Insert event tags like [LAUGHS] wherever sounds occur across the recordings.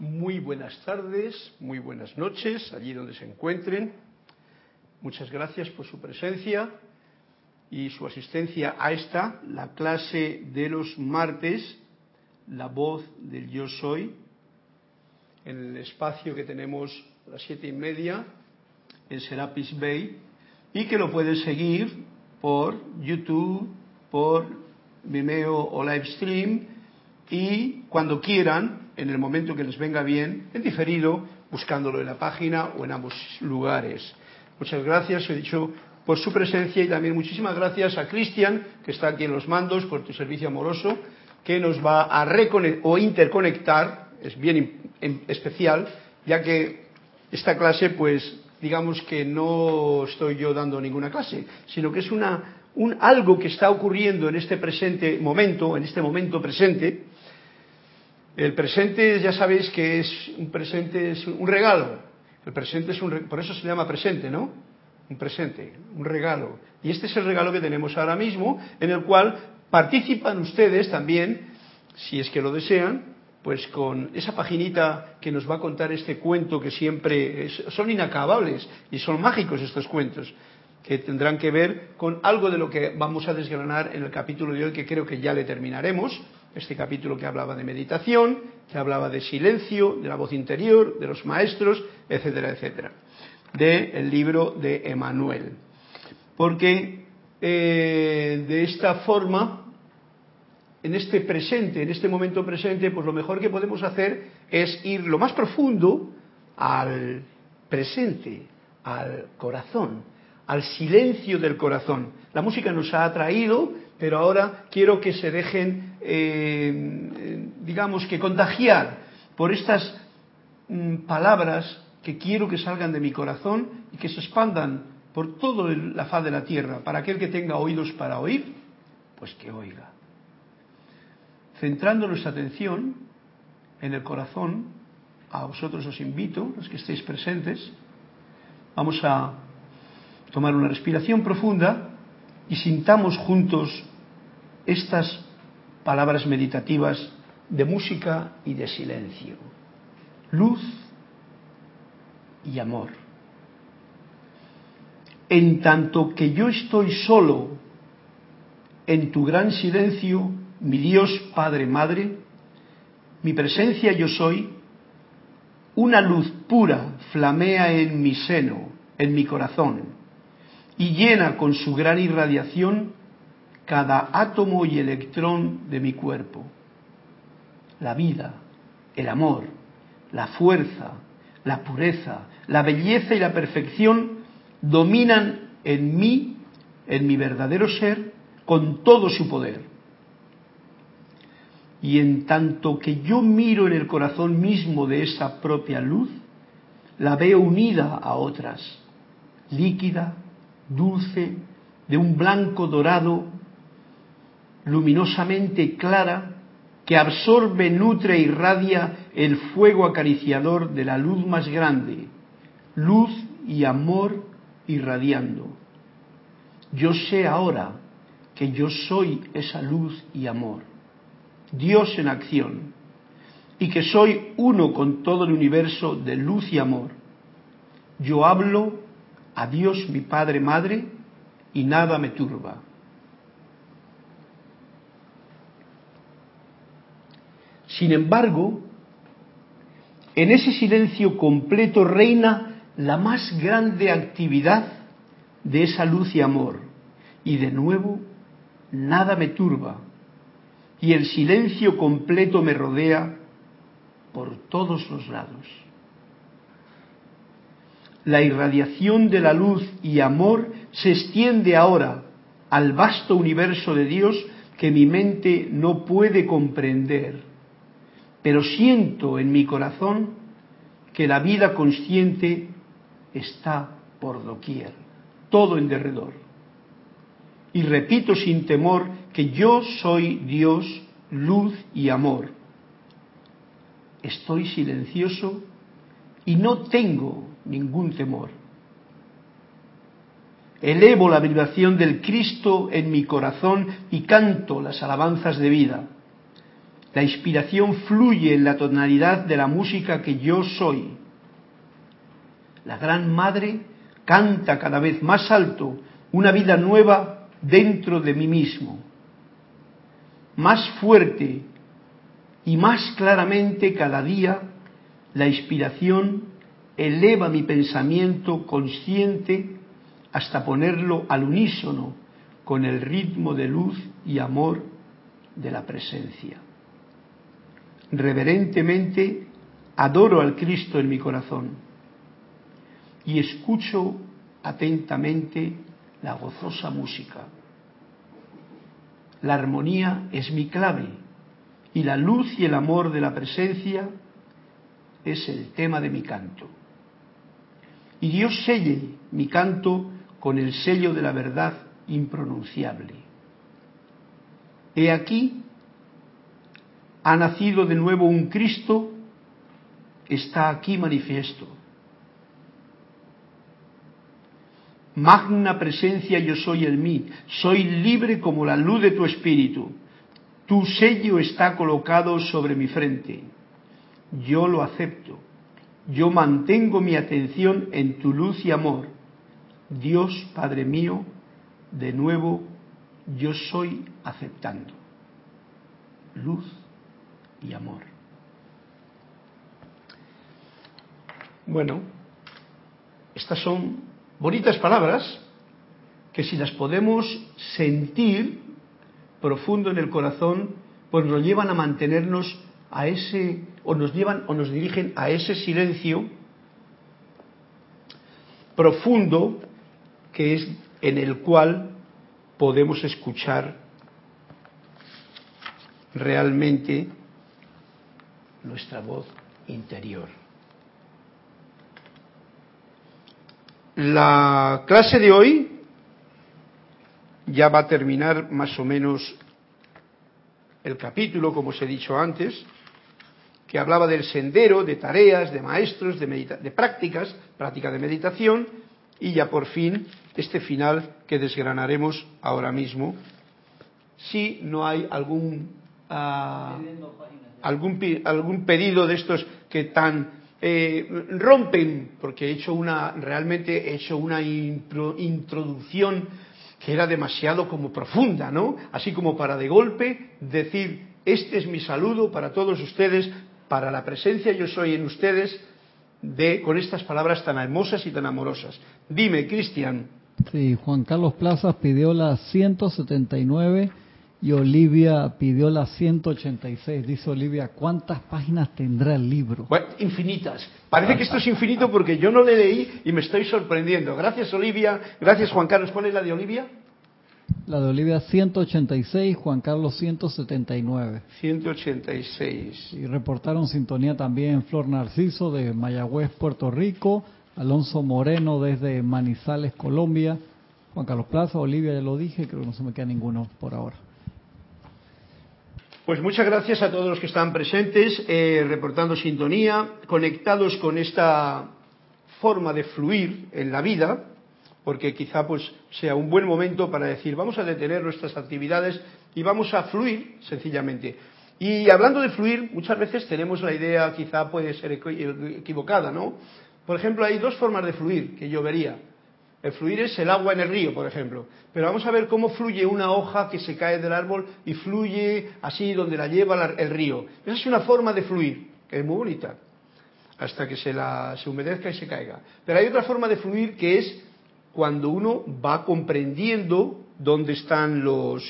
Muy buenas tardes, muy buenas noches, allí donde se encuentren. Muchas gracias por su presencia y su asistencia a esta, la clase de los martes, la voz del yo soy, en el espacio que tenemos a las siete y media en Serapis Bay y que lo pueden seguir por YouTube, por Vimeo o Livestream y cuando quieran, en el momento que les venga bien, en diferido, buscándolo en la página o en ambos lugares. Muchas gracias, he dicho, por su presencia y también muchísimas gracias a Cristian, que está aquí en los mandos, por tu servicio amoroso, que nos va a reconectar o interconectar, es bien especial, ya que esta clase, pues, digamos que no estoy yo dando ninguna clase, sino que es una, un, algo que está ocurriendo en este presente momento, en este momento presente. El presente, ya sabéis que es un presente, es un regalo. El presente es un, por eso se llama presente, ¿no? Un presente, un regalo. Y este es el regalo que tenemos ahora mismo, en el cual participan ustedes también, si es que lo desean, pues con esa paginita que nos va a contar este cuento que siempre son inacabables y son mágicos estos cuentos que tendrán que ver con algo de lo que vamos a desgranar en el capítulo de hoy que creo que ya le terminaremos este capítulo que hablaba de meditación que hablaba de silencio de la voz interior de los maestros etcétera etcétera del el libro de Emanuel porque eh, de esta forma en este presente, en este momento presente, pues lo mejor que podemos hacer es ir lo más profundo al presente, al corazón, al silencio del corazón. La música nos ha atraído, pero ahora quiero que se dejen, eh, digamos que contagiar por estas mm, palabras que quiero que salgan de mi corazón y que se expandan por toda la faz de la tierra. Para aquel que tenga oídos para oír, pues que oiga centrando nuestra atención en el corazón, a vosotros os invito, los que estéis presentes, vamos a tomar una respiración profunda y sintamos juntos estas palabras meditativas de música y de silencio. Luz y amor. En tanto que yo estoy solo en tu gran silencio, mi Dios Padre Madre, mi presencia yo soy, una luz pura flamea en mi seno, en mi corazón, y llena con su gran irradiación cada átomo y electrón de mi cuerpo. La vida, el amor, la fuerza, la pureza, la belleza y la perfección dominan en mí, en mi verdadero ser, con todo su poder y en tanto que yo miro en el corazón mismo de esa propia luz, la veo unida a otras, líquida, dulce, de un blanco dorado, luminosamente clara, que absorbe, nutre e irradia el fuego acariciador de la luz más grande, luz y amor irradiando. Yo sé ahora que yo soy esa luz y amor Dios en acción, y que soy uno con todo el universo de luz y amor. Yo hablo a Dios mi Padre Madre y nada me turba. Sin embargo, en ese silencio completo reina la más grande actividad de esa luz y amor. Y de nuevo, nada me turba, y el silencio completo me rodea por todos los lados. La irradiación de la luz y amor se extiende ahora al vasto universo de Dios que mi mente no puede comprender, pero siento en mi corazón que la vida consciente está por doquier, todo en derredor. Y repito sin temor que yo soy Dios, luz y amor. Estoy silencioso y no tengo ningún temor. Elevo la vibración del Cristo en mi corazón y canto las alabanzas de vida. La inspiración fluye en la tonalidad de la música que yo soy. La Gran Madre canta cada vez más alto una vida nueva dentro de mí mismo, más fuerte y más claramente cada día la inspiración eleva mi pensamiento consciente hasta ponerlo al unísono con el ritmo de luz y amor de la presencia. Reverentemente adoro al Cristo en mi corazón y escucho atentamente la gozosa música. La armonía es mi clave y la luz y el amor de la presencia es el tema de mi canto. Y Dios selle mi canto con el sello de la verdad impronunciable. He aquí, ha nacido de nuevo un Cristo, está aquí manifiesto. Magna presencia yo soy en mí, soy libre como la luz de tu espíritu. Tu sello está colocado sobre mi frente. Yo lo acepto. Yo mantengo mi atención en tu luz y amor. Dios, Padre mío, de nuevo yo soy aceptando. Luz y amor. Bueno, estas son bonitas palabras que si las podemos sentir profundo en el corazón, pues nos llevan a mantenernos a ese, o nos llevan o nos dirigen a ese silencio profundo que es en el cual podemos escuchar realmente nuestra voz interior. La clase de hoy ya va a terminar más o menos el capítulo, como os he dicho antes, que hablaba del sendero, de tareas, de maestros, de, de prácticas, práctica de meditación, y ya por fin este final que desgranaremos ahora mismo, si no hay algún, ah, algún, algún pedido de estos que tan eh, rompen, porque he hecho una, realmente he hecho una introducción que era demasiado como profunda, ¿no? Así como para de golpe decir, este es mi saludo para todos ustedes, para la presencia yo soy en ustedes, de, con estas palabras tan hermosas y tan amorosas. Dime, Cristian. Sí, Juan Carlos Plazas pidió la 179 y Olivia pidió la 186. Dice Olivia, ¿cuántas páginas tendrá el libro? Bueno, infinitas. Parece que esto es infinito porque yo no le leí y me estoy sorprendiendo. Gracias Olivia, gracias Juan Carlos. ¿Cuál es la de Olivia? La de Olivia 186, Juan Carlos 179. 186. Y reportaron sintonía también Flor Narciso de Mayagüez, Puerto Rico, Alonso Moreno desde Manizales, Colombia, Juan Carlos Plaza, Olivia ya lo dije, creo que no se me queda ninguno por ahora. Pues muchas gracias a todos los que están presentes, eh, reportando sintonía, conectados con esta forma de fluir en la vida, porque quizá pues sea un buen momento para decir vamos a detener nuestras actividades y vamos a fluir sencillamente. Y hablando de fluir, muchas veces tenemos la idea, quizá puede ser equivocada, ¿no? Por ejemplo, hay dos formas de fluir que yo vería. El fluir es el agua en el río, por ejemplo. Pero vamos a ver cómo fluye una hoja que se cae del árbol y fluye así donde la lleva el río. Esa es una forma de fluir, que es muy bonita, hasta que se, la, se humedezca y se caiga. Pero hay otra forma de fluir que es cuando uno va comprendiendo dónde están los,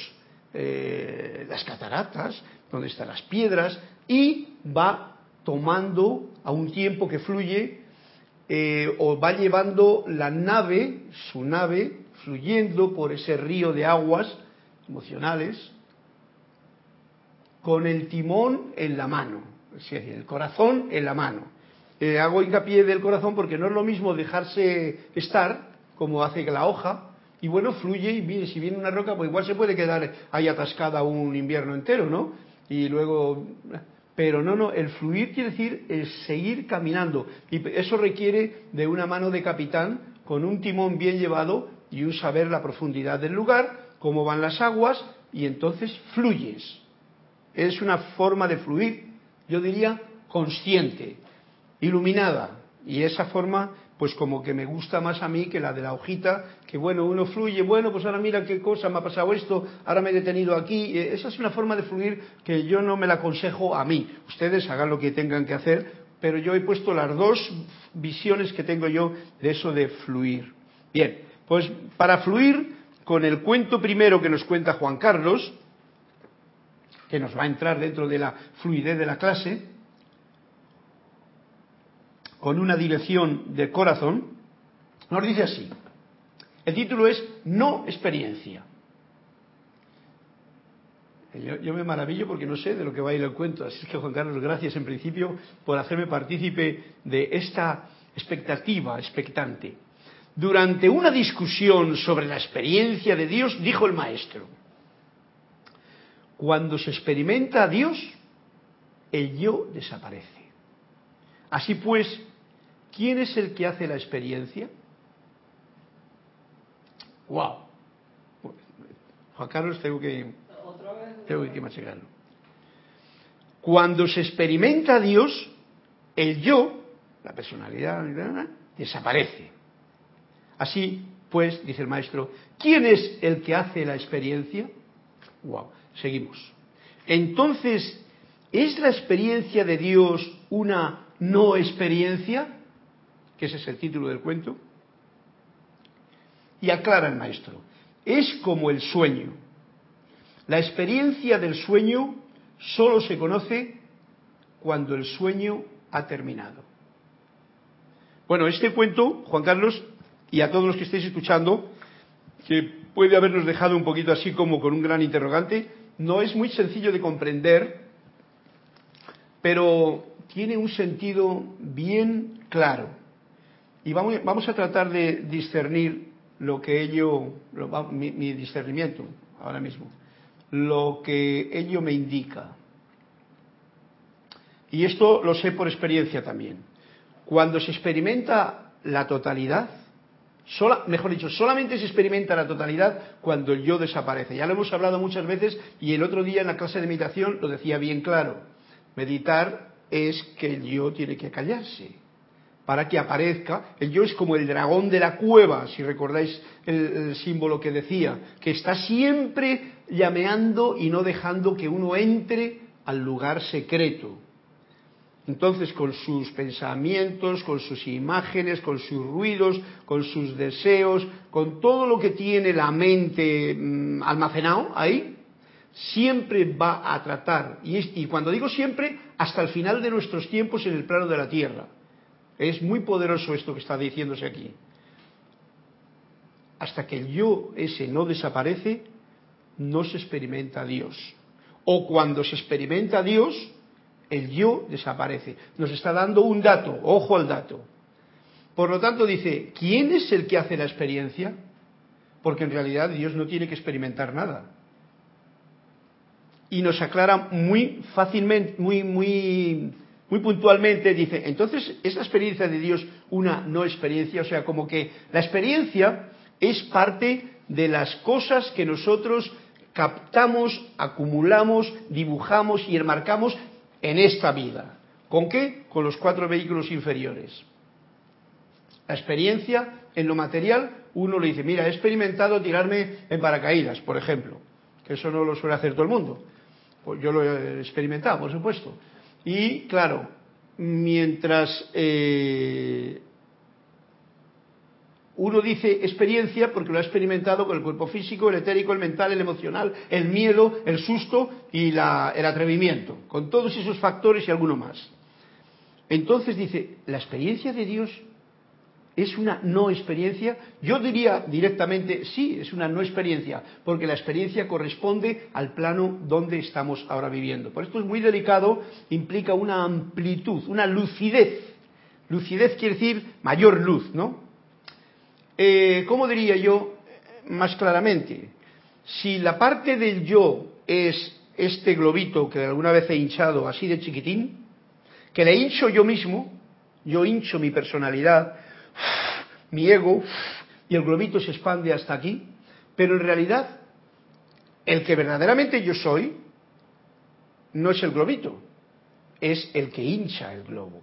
eh, las cataratas, dónde están las piedras, y va tomando a un tiempo que fluye eh, o va llevando la nave, su nave, fluyendo por ese río de aguas emocionales, con el timón en la mano, es decir, el corazón en la mano. Eh, hago hincapié del corazón porque no es lo mismo dejarse estar, como hace la hoja, y bueno, fluye y viene, si viene una roca, pues igual se puede quedar ahí atascada un invierno entero, ¿no? Y luego pero no, no, el fluir quiere decir el seguir caminando. Y eso requiere de una mano de capitán con un timón bien llevado y un saber la profundidad del lugar, cómo van las aguas, y entonces fluyes. es una forma de fluir, yo diría consciente, iluminada. Y esa forma, pues como que me gusta más a mí que la de la hojita, que bueno, uno fluye, bueno, pues ahora mira qué cosa, me ha pasado esto, ahora me he detenido aquí. Eh, esa es una forma de fluir que yo no me la aconsejo a mí. Ustedes hagan lo que tengan que hacer, pero yo he puesto las dos visiones que tengo yo de eso de fluir. Bien, pues para fluir con el cuento primero que nos cuenta Juan Carlos, que nos va a entrar dentro de la fluidez de la clase, con una dirección de corazón, nos dice así. El título es No experiencia. Yo, me maravillo porque no sé de lo que va a ir el cuento. Así que, Juan Carlos, gracias en principio por hacerme partícipe de esta expectativa expectante. Durante una discusión sobre la experiencia de Dios, dijo el maestro, cuando se experimenta a Dios, el yo desaparece. Así pues, ¿quién es el que hace la experiencia? ¡Wow! Juan Carlos, tengo que, tengo que machacarlo. Cuando se experimenta a Dios, el yo, la personalidad, desaparece. Así pues, dice el maestro, ¿quién es el que hace la experiencia? Wow, seguimos. Entonces, ¿es la experiencia de Dios una no experiencia? Que ese es el título del cuento. Y aclara el maestro, es como el sueño. La experiencia del sueño solo se conoce cuando el sueño ha terminado. Bueno, este cuento, Juan Carlos, y a todos los que estéis escuchando, que puede habernos dejado un poquito así como con un gran interrogante, no es muy sencillo de comprender, pero tiene un sentido bien claro. Y vamos, a tratar de discernir lo que ello, mi, mi discernimiento ahora mismo, lo que ello me indica. Y esto lo sé por experiencia también. Cuando se experimenta la totalidad, mejor dicho, solamente se experimenta la totalidad cuando el yo desaparece. Ya lo hemos hablado muchas veces y el otro día en la clase de meditación lo decía bien claro. Meditar es que el yo tiene que callarse para que aparezca. El yo es como el dragón de la cueva, si recordáis el símbolo que decía, que está siempre llameando y no dejando que uno entre al lugar secreto. Entonces, con sus pensamientos, con sus imágenes, con sus ruidos, con sus deseos, con todo lo que tiene la mente mm, almacenado ahí, siempre va a tratar, y, cuando digo siempre, hasta el final de nuestros tiempos en el plano de la Tierra. Es muy poderoso esto que está diciéndose aquí. Hasta que el yo ese no desaparece, no se experimenta a Dios. O cuando se experimenta a Dios, el yo desaparece. Nos está dando un dato, ojo al dato. Por lo tanto dice, ¿quién es el que hace la experiencia? Porque en realidad Dios no tiene que experimentar nada. Y nos aclara muy fácilmente, muy, muy, muy puntualmente, dice, entonces, ¿es la experiencia de Dios una no experiencia? O sea, como que la experiencia es parte de las cosas que nosotros captamos, acumulamos, dibujamos y enmarcamos en esta vida. ¿Con qué? Con los cuatro vehículos inferiores. La experiencia en lo material, uno le dice, mira, he experimentado tirarme en paracaídas, por ejemplo, que eso no lo suele hacer todo el mundo. Pues yo lo he experimentado, por supuesto. Y claro, mientras eh, uno dice experiencia porque lo ha experimentado con el cuerpo físico, el etérico, el mental, el emocional, el miedo, el susto y el atrevimiento, con todos esos factores y alguno más. Entonces dice, la experiencia de Dios es una no experiencia. Yo diría directamente, sí, es una no experiencia, porque la experiencia corresponde al plano donde estamos ahora viviendo. Por esto es muy delicado, implica una amplitud, una lucidez. Lucidez quiere decir mayor luz, ¿no? Eh, ¿cómo diría yo más claramente? Si la parte del yo es este globito que alguna vez he hinchado así de chiquitín, que le hincho yo mismo, yo hincho mi personalidad, mi ego, y el globito se expande hasta aquí, pero en realidad el que verdaderamente yo soy no es el globito, es el que hincha el globo.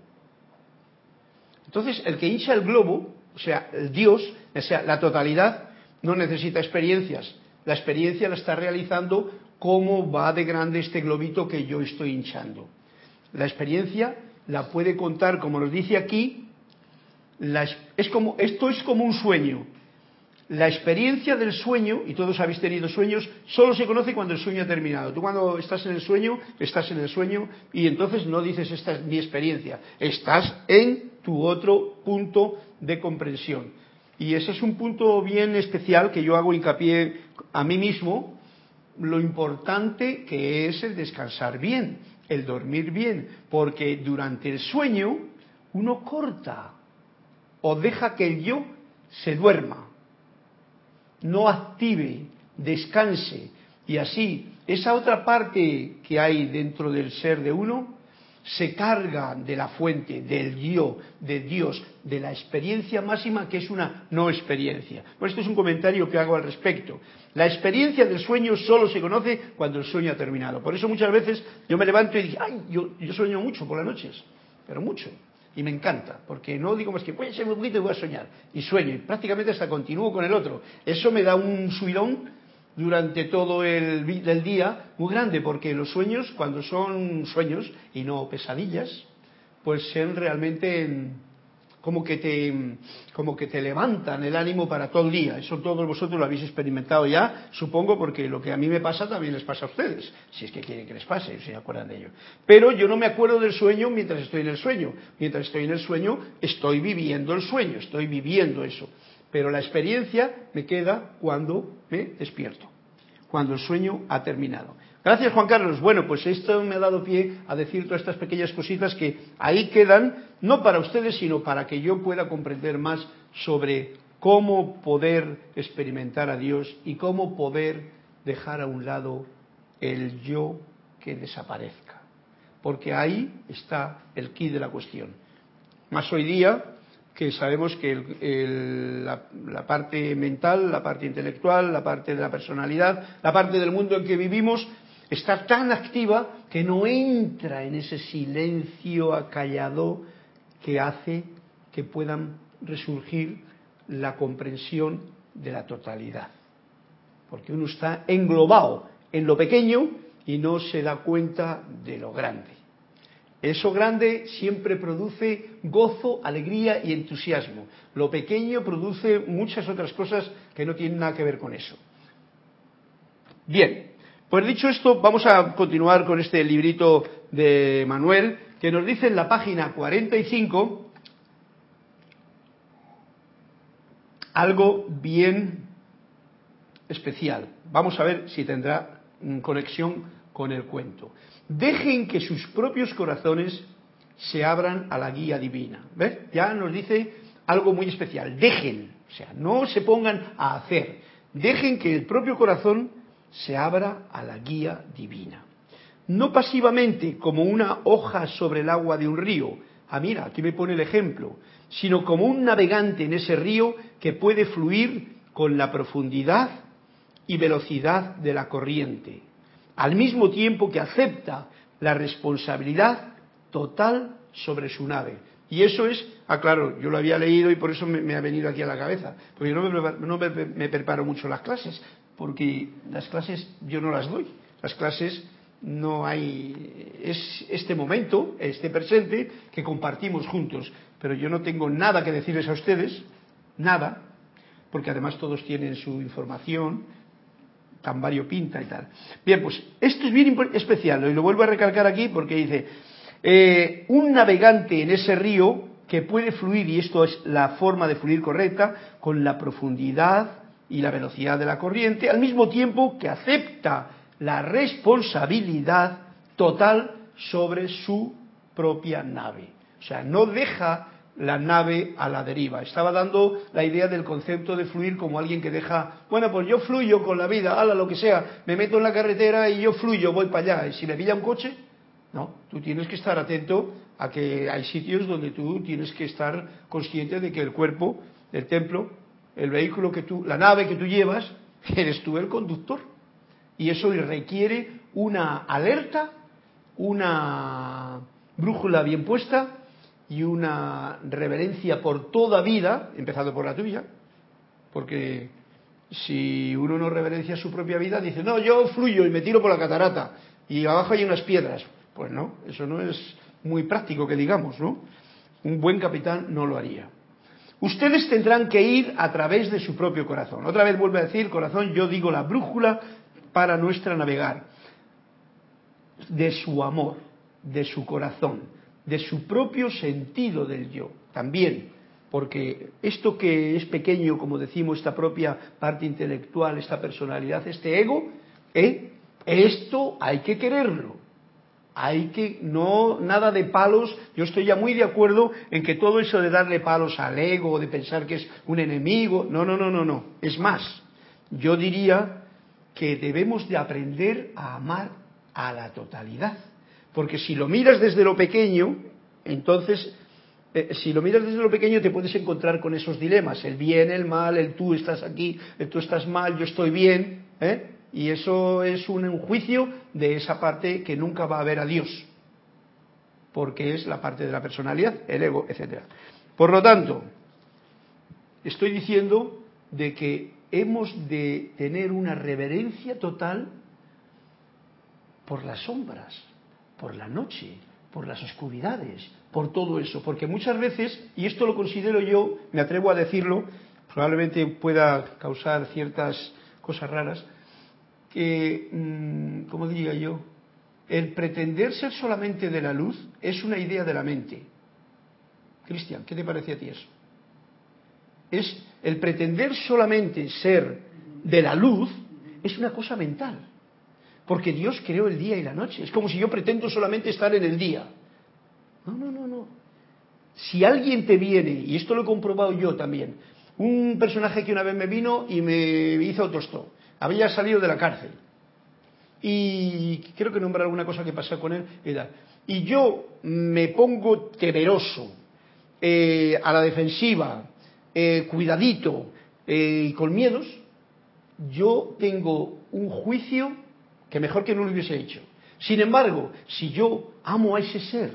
Entonces, el que hincha el globo, o sea, el Dios, o sea, la totalidad, no necesita experiencias. La experiencia la está realizando cómo va de grande este globito que yo estoy hinchando. La experiencia la puede contar, como nos dice aquí, es como, esto es como un sueño. La experiencia del sueño, y todos habéis tenido sueños, solo se conoce cuando el sueño ha terminado. Tú cuando estás en el sueño, estás en el sueño y entonces no dices esta es mi experiencia, estás en tu otro punto de comprensión. Y ese es un punto bien especial que yo hago hincapié a mí mismo, lo importante que es el descansar bien, el dormir bien, porque durante el sueño uno corta o deja que el yo se duerma, no active, descanse, y así esa otra parte que hay dentro del ser de uno se carga de la fuente, del yo, de Dios, de la experiencia máxima que es una no experiencia. Pues esto es un comentario que hago al respecto. La experiencia del sueño solo se conoce cuando el sueño ha terminado. Por eso muchas veces yo me levanto y digo, ay, yo, sueño mucho por las noches, pero mucho. Y me encanta, porque no digo más que puede ser un poquito y voy a soñar. Y sueño, y prácticamente hasta continúo con el otro. Eso me da un subidón durante todo el, día muy grande, porque los sueños, cuando son sueños y no pesadillas, pues son realmente como que te como que te levantan el ánimo para todo el día. Eso todos vosotros lo habéis experimentado ya, supongo, porque lo que a mí me pasa también les pasa a ustedes, si es que quieren que les pase, si se acuerdan de ello. Pero yo no me acuerdo del sueño mientras estoy en el sueño. Mientras estoy en el sueño, estoy viviendo el sueño, estoy viviendo eso pero la experiencia me queda cuando me despierto, cuando el sueño ha terminado. Gracias Juan Carlos. Bueno, pues esto me ha dado pie a decir todas estas pequeñas cositas que ahí quedan, no para ustedes, sino para que yo pueda comprender más sobre cómo poder experimentar a Dios y cómo poder dejar a un lado el yo que desaparezca. Porque ahí está el quid de la cuestión. Más hoy día, que sabemos que la, parte mental, la parte intelectual, la parte de la personalidad, la parte del mundo en que vivimos, está tan activa que no entra en ese silencio acallado que hace que puedan resurgir la comprensión de la totalidad. Porque uno está englobado en lo pequeño y no se da cuenta de lo grande. Eso grande siempre produce gozo, alegría y entusiasmo. Lo pequeño produce muchas otras cosas que no tienen nada que ver con eso. Bien, pues dicho esto, vamos a continuar con este librito de Manuel, que nos dice en la página 45 algo bien especial. Vamos a ver si tendrá conexión con el cuento. Dejen que sus propios corazones se abran a la guía divina. ¿Ves? Ya nos dice algo muy especial. Dejen, o sea, no se pongan a hacer. Dejen que el propio corazón se abra a la guía divina. No pasivamente como una hoja sobre el agua de un río. Ah, mira, aquí me pone el ejemplo. Sino como un navegante en ese río que puede fluir con la profundidad y velocidad de la corriente al mismo tiempo que acepta la responsabilidad total sobre su nave. Y eso es, ah, claro, yo lo había leído y por eso me, ha venido aquí a la cabeza, porque yo no, me, preparo mucho las clases, porque las clases yo no las doy, las clases no hay, es este momento, este presente que compartimos juntos, pero yo no tengo nada que decirles a ustedes, nada, porque además todos tienen su información, tan variopinta y tal. Bien, pues esto es bien especial, y lo vuelvo a recalcar aquí porque dice, eh, un navegante en ese río que puede fluir, y esto es la forma de fluir correcta, con la profundidad y la velocidad de la corriente, al mismo tiempo que acepta la responsabilidad total sobre su propia nave. O sea, no deja la nave a la deriva. Estaba dando la idea del concepto de fluir como alguien que deja, bueno, pues yo fluyo con la vida, hala lo que sea, me meto en la carretera y yo fluyo, voy para allá. Y si me pilla un coche, no, tú tienes que estar atento a que hay sitios donde tú tienes que estar consciente de que el cuerpo, el templo, el vehículo que tú, la nave que tú llevas, [LAUGHS] eres tú el conductor. Y eso requiere una alerta una brújula bien puesta y una reverencia por toda vida, empezando por la tuya, porque si uno no reverencia su propia vida, dice, no, yo fluyo y me tiro por la catarata y abajo hay unas piedras. Pues no, eso no es muy práctico que digamos, ¿no? Un buen capitán no lo haría. Ustedes tendrán que ir a través de su propio corazón. Otra vez vuelve a decir, corazón, yo digo la brújula para nuestra navegar. De su amor, de su corazón, de su propio sentido del yo. También, porque esto que es pequeño, como decimos, esta propia parte intelectual, esta personalidad, este ego, ¿eh? esto hay que quererlo hay que no nada de palos. Yo estoy ya muy de acuerdo en que todo eso de darle palos al ego de pensar que es un enemigo no no no no no. Es más yo diría que debemos de aprender a amar a la totalidad. Porque si lo miras desde lo pequeño entonces eh, si lo miras desde lo pequeño te puedes encontrar con esos dilemas. El bien el mal el tú estás aquí el tú estás mal yo estoy bien ¿eh? Y eso es un juicio de esa parte que nunca va a ver a Dios, porque es la parte de la personalidad, el ego, etc. Por lo tanto, estoy diciendo de que hemos de tener una reverencia total por las sombras, por la noche, por las oscuridades, por todo eso, porque muchas veces, y esto lo considero yo, me atrevo a decirlo, probablemente pueda causar ciertas cosas raras, que, mm, ¿cómo diría yo? El pretender ser solamente de la luz es una idea de la mente. Cristian, ¿qué te parece a ti eso? Es el pretender solamente ser de la luz es una cosa mental. Porque Dios creó el día y la noche. Es como si yo pretendo solamente estar en el día. No, no, no, no. Si alguien te viene, y esto lo he comprobado yo también, un personaje que una vez me vino y me hizo autostop había salido de la cárcel. Y creo que nombrar alguna cosa que pasó con él. Y yo me pongo temeroso, eh, a la defensiva, eh, cuidadito eh, y con miedos, yo tengo un juicio que mejor que no lo hubiese hecho. Sin embargo, si yo amo a ese ser,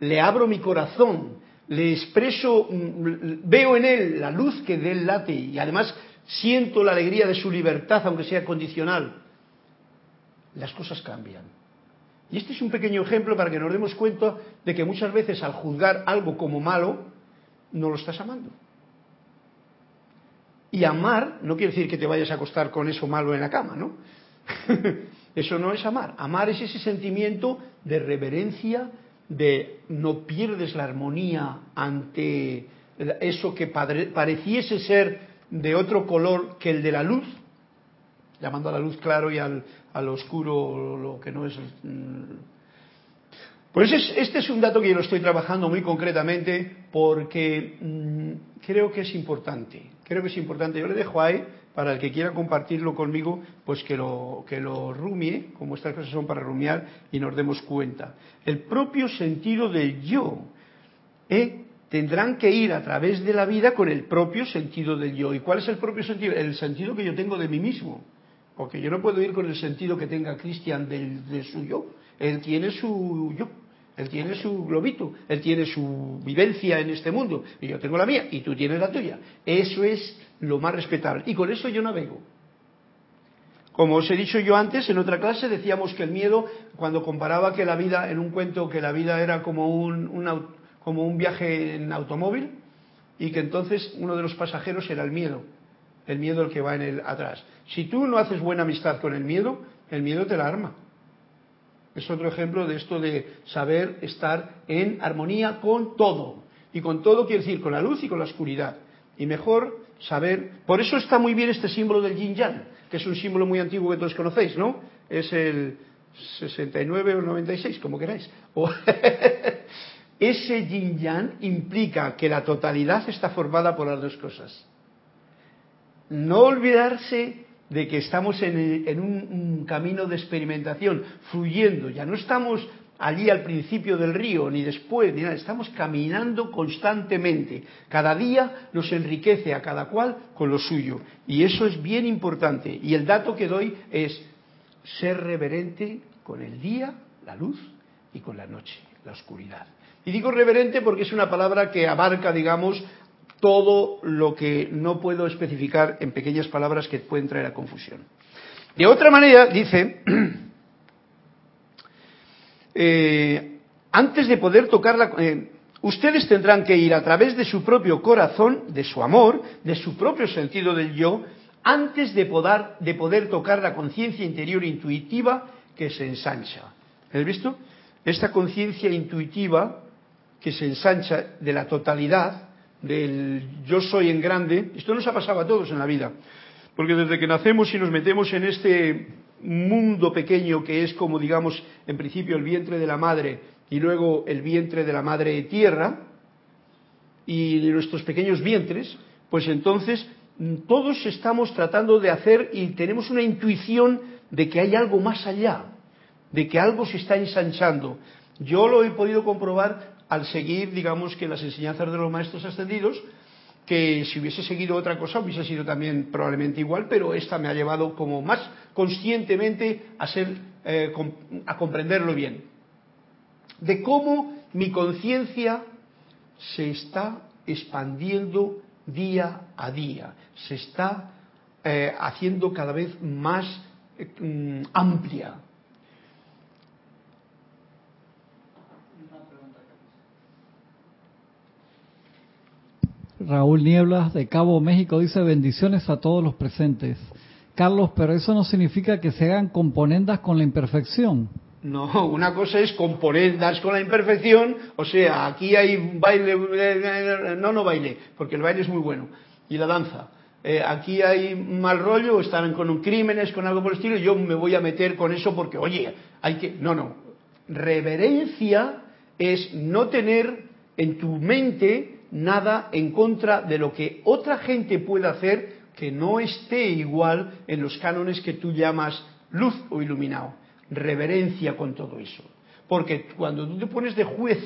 le abro mi corazón, le expreso, mm, veo en él la luz que de él late y además siento la alegría de su libertad, aunque sea condicional, las cosas cambian. Y este es un pequeño ejemplo para que nos demos cuenta de que muchas veces al juzgar algo como malo, no lo estás amando. Y amar no quiere decir que te vayas a acostar con eso malo en la cama, ¿no? [LAUGHS] eso no es amar. Amar es ese sentimiento de reverencia, de no pierdes la armonía ante eso que pareciese ser de otro color que el de la luz, llamando a la luz claro y al, oscuro lo que no es. Mm. Pues este es un dato que yo lo estoy trabajando muy concretamente porque mm, creo que es importante. Creo que es importante. Yo le dejo ahí para el que quiera compartirlo conmigo, pues que lo, que lo rumie, como estas cosas son para rumiar y nos demos cuenta. El propio sentido del yo. ¿eh? Tendrán que ir a través de la vida con el propio sentido del yo. ¿Y cuál es el propio sentido? El sentido que yo tengo de mí mismo. Porque yo no puedo ir con el sentido que tenga Cristian de su yo. Él tiene su yo, él tiene su globito, él tiene su vivencia en este mundo. Y yo tengo la mía y tú tienes la tuya. Eso es lo más respetable. Y con eso yo navego. Como os he dicho yo antes, en otra clase decíamos que el miedo, cuando comparaba que la vida, en un cuento, que la vida era como un, un, como un viaje en automóvil y que entonces uno de los pasajeros era el miedo, el miedo el que va en el atrás. Si tú no haces buena amistad con el miedo, el miedo te la arma. Es otro ejemplo de esto de saber estar en armonía con todo. Y con todo quiere decir con la luz y con la oscuridad. Y mejor saber. Por eso está muy bien este símbolo del yin yang, que es un símbolo muy antiguo que todos conocéis, ¿no? Es el 69 o 96, como queráis. [LAUGHS] Ese yin yang implica que la totalidad está formada por las dos cosas. No olvidarse de que estamos en, un, camino de experimentación, fluyendo. Ya no estamos allí al principio del río, ni después, ni nada. Estamos caminando constantemente. Cada día nos enriquece a cada cual con lo suyo. Y eso es bien importante. Y el dato que doy es ser reverente con el día, la luz, y con la noche, la oscuridad. Y digo reverente porque es una palabra que abarca, digamos, todo lo que no puedo especificar en pequeñas palabras que pueden traer a confusión. De otra manera, dice, [CLEARS THROAT] eh, antes de poder tocar la... Eh, ustedes tendrán que ir a través de su propio corazón, de su amor, de su propio sentido del yo, antes de poder, de poder tocar la conciencia interior intuitiva que se ensancha. ¿Has visto? Esta conciencia intuitiva que se ensancha de la totalidad, del yo soy en grande, esto nos ha pasado a todos en la vida, porque desde que nacemos y nos metemos en este mundo pequeño que es como digamos en principio el vientre de la madre y luego el vientre de la madre tierra y nuestros pequeños vientres, pues entonces todos estamos tratando de hacer y tenemos una intuición de que hay algo más allá, de que algo se está ensanchando. Yo lo he podido comprobar al seguir, digamos, que las enseñanzas de los maestros ascendidos, que si hubiese seguido otra cosa hubiese sido también probablemente igual, pero esta me ha llevado como más conscientemente a ser, eh, a comprenderlo bien. De cómo mi conciencia se está expandiendo día a día, se está eh, haciendo cada vez más eh, mm, amplia, Raúl Nieblas de Cabo México dice bendiciones a todos los presentes. Carlos, pero eso no significa que se hagan componendas con la imperfección. No, una cosa es componendas con la imperfección, o sea, aquí hay baile, no, no baile, porque el baile es muy bueno, y la danza. Eh, aquí hay mal rollo, están con crímenes, con algo por el estilo, yo me voy a meter con eso porque, oye, hay que... No, no. Reverencia es no tener en tu mente nada en contra de lo que otra gente puede hacer que no esté igual en los cánones que tú llamas luz o iluminado. Reverencia con todo eso. Porque cuando tú te pones de juez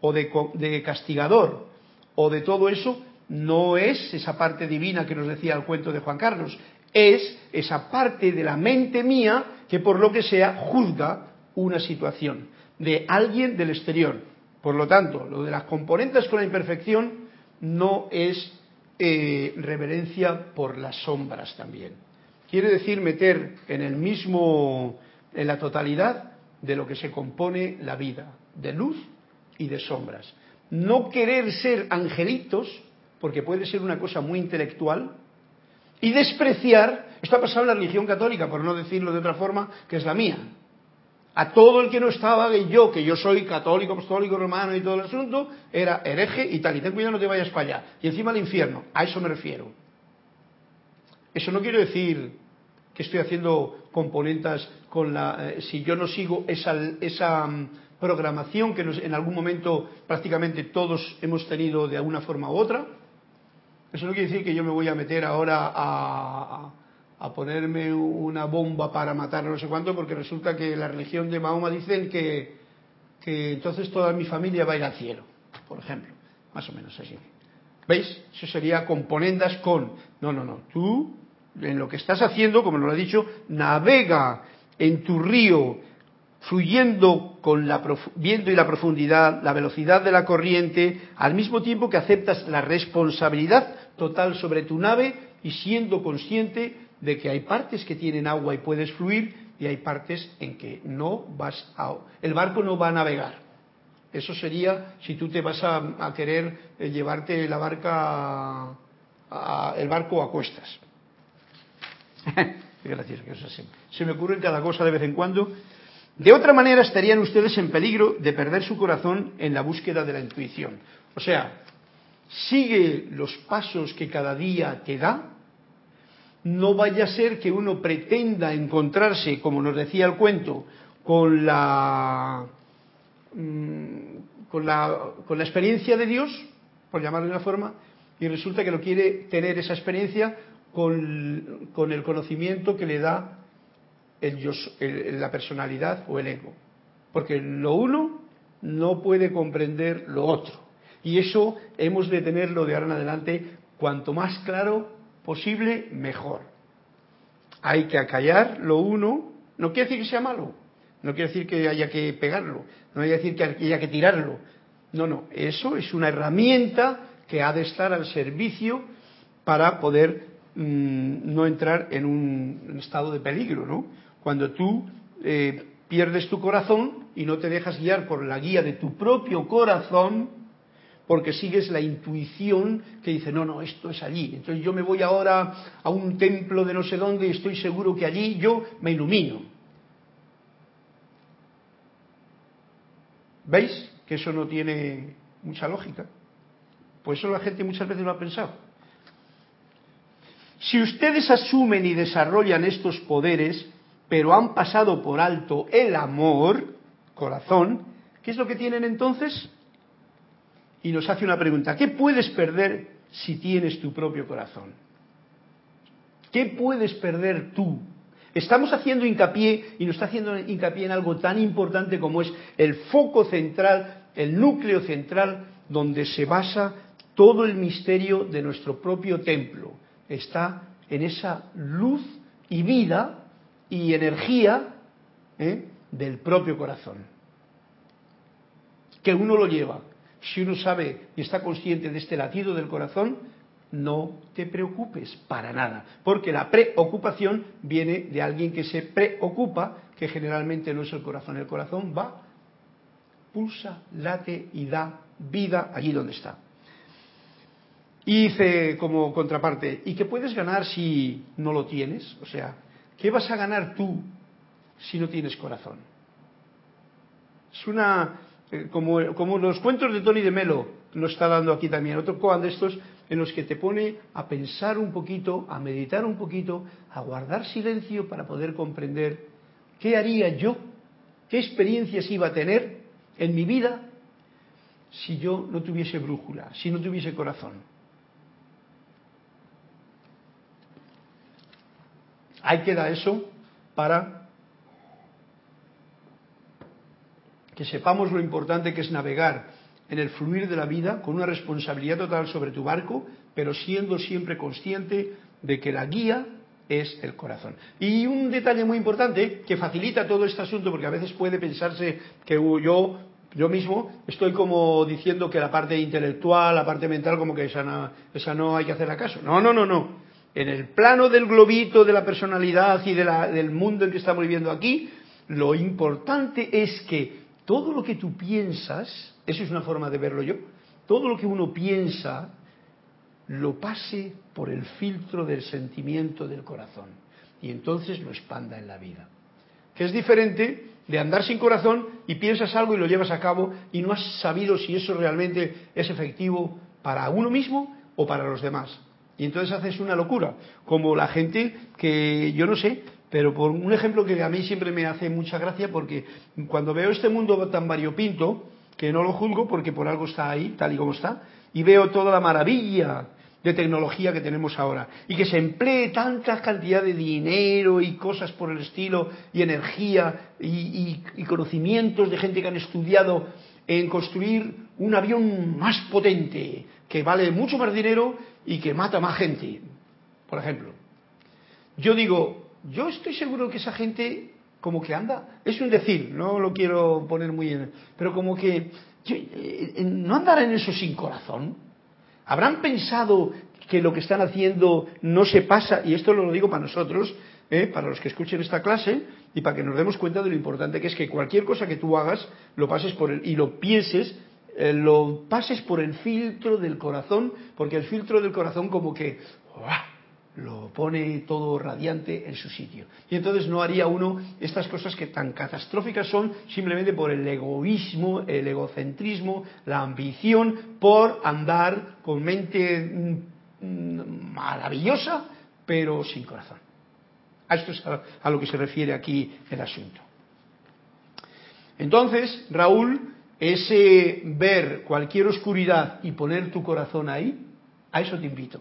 o de, de castigador o de todo eso, no es esa parte divina que nos decía el cuento de Juan Carlos, es esa parte de la mente mía que por lo que sea juzga una situación de alguien del exterior. Por lo tanto, lo de las componentes con la imperfección no es eh, reverencia por las sombras también. Quiere decir meter en el mismo, en la totalidad de lo que se compone la vida, de luz y de sombras. No querer ser angelitos, porque puede ser una cosa muy intelectual, y despreciar, esto ha pasado en la religión católica, por no decirlo de otra forma, que es la mía a todo el que no estaba y yo, que yo soy católico, apostólico, romano y todo el asunto, era hereje y tal, y ten cuidado no te vayas para allá. Y encima al infierno, a eso me refiero. Eso no quiere decir que estoy haciendo componentes con la... Eh, si yo no sigo esa, esa mm, programación que en algún momento prácticamente todos hemos tenido de alguna forma u otra, eso no quiere decir que yo me voy a meter ahora a a ponerme una bomba para matar no sé cuánto, porque resulta que la religión de Mahoma dicen que, que entonces toda mi familia va a ir al cielo, por ejemplo, más o menos así. ¿Veis? Eso sería componendas con. No, no, no. Tú, en lo que estás haciendo, como lo ha dicho, navega en tu río, fluyendo con la viendo y la profundidad, la velocidad de la corriente, al mismo tiempo que aceptas la responsabilidad total sobre tu nave y siendo consciente de que hay partes que tienen agua y puedes fluir y hay partes en que no vas a... El barco no va a navegar. Eso sería si tú te vas a, querer eh, llevarte la barca, a, el barco a cuestas. [LAUGHS] Gracias, que se me ocurre cada cosa de vez en cuando. De otra manera estarían ustedes en peligro de perder su corazón en la búsqueda de la intuición. O sea, sigue los pasos que cada día te da no vaya a ser que uno pretenda encontrarse, como nos decía el cuento, con la, mm, con la, con la experiencia de Dios, por llamarlo de una forma, y resulta que no quiere tener esa experiencia con, con el conocimiento que le da el, la personalidad o el ego. Porque lo uno no puede comprender lo otro. Y eso hemos de tenerlo de ahora en adelante cuanto más claro posible, mejor. Hay que acallar lo uno, no quiere decir que sea malo, No quiere decir que haya que pegarlo, no quiere decir que haya que tirarlo. No, no, eso es una herramienta que ha de estar al servicio para poder mm, no entrar en un estado de peligro, ¿no? Cuando tú eh, pierdes tu corazón y no te dejas guiar por la guía de tu propio corazón, porque sigues la intuición que dice, no, no, esto es allí. Entonces yo me voy ahora a un templo de no sé dónde y estoy seguro que allí yo me ilumino. ¿Veis que eso no tiene mucha lógica? Pues eso la gente muchas veces lo ha pensado. Si ustedes asumen y desarrollan estos poderes, pero han pasado por alto el amor, corazón, ¿qué es lo que tienen entonces? Y nos hace una pregunta. ¿Qué puedes perder si tienes tu propio corazón? ¿Qué puedes perder tú? Estamos haciendo hincapié y nos está haciendo hincapié en algo tan importante como es el foco central, el núcleo central donde se basa todo el misterio de nuestro propio templo. Está en esa luz y vida y energía ¿eh? del propio corazón. Que uno lo lleva si uno sabe y está consciente de este latido del corazón, no te preocupes para nada, porque la preocupación viene de alguien que se preocupa, que generalmente no es el corazón. El corazón va, pulsa, late y da vida allí donde está. Y dice como contraparte, ¿y qué puedes ganar si no lo tienes? O sea, ¿qué vas a ganar tú si no tienes corazón? Es una eh, como, los cuentos de Tony de Melo lo está dando aquí también, otro coan de estos en los que te pone a pensar un poquito, a meditar un poquito, a guardar silencio para poder comprender qué haría yo, qué experiencias iba a tener en mi vida si yo no tuviese brújula, si no tuviese corazón. Ahí queda eso para que sepamos lo importante que es navegar en el fluir de la vida con una responsabilidad total sobre tu barco, pero siendo siempre consciente de que la guía es el corazón. Y un detalle muy importante que facilita todo este asunto, porque a veces puede pensarse que yo, yo mismo estoy como diciendo que la parte intelectual, la parte mental, como que esa no, esa no hay que hacer acaso. No, no, no, no. En el plano del globito, de la personalidad y de la, del mundo en que estamos viviendo aquí, lo importante es que todo lo que tú piensas, eso es una forma de verlo yo, todo lo que uno piensa lo pase por el filtro del sentimiento del corazón y entonces lo expanda en la vida. Que es diferente de andar sin corazón y piensas algo y lo llevas a cabo y no has sabido si eso realmente es efectivo para uno mismo o para los demás. Y entonces haces una locura, como la gente que yo no sé, pero por un ejemplo que a mí siempre me hace mucha gracia, porque cuando veo este mundo tan variopinto, que no lo juzgo porque por algo está ahí, tal y como está, y veo toda la maravilla de tecnología que tenemos ahora, y que se emplee tanta cantidad de dinero y cosas por el estilo, y energía, y, y conocimientos de gente que han estudiado en construir un avión más potente, que vale mucho más dinero y que mata más gente, por ejemplo. Yo digo, yo estoy seguro que esa gente como que anda, es un decir, no lo quiero poner muy en, pero como que eh, no andarán en eso sin corazón. Habrán pensado que lo que están haciendo no se pasa, y esto lo digo para nosotros, eh, para los que escuchen esta clase, y para que nos demos cuenta de lo importante que es que cualquier cosa que tú hagas, lo pases por el, y lo pienses, eh, lo pases por el filtro del corazón, porque el filtro del corazón como que, lo pone todo radiante en su sitio. Y entonces no haría uno estas cosas que tan catastróficas son simplemente por el egoísmo, el egocentrismo, la ambición, por andar con mente mm, maravillosa, pero sin corazón. A esto es a lo que se refiere aquí el asunto. Entonces, Raúl, ese ver cualquier oscuridad y poner tu corazón ahí, a eso te invito.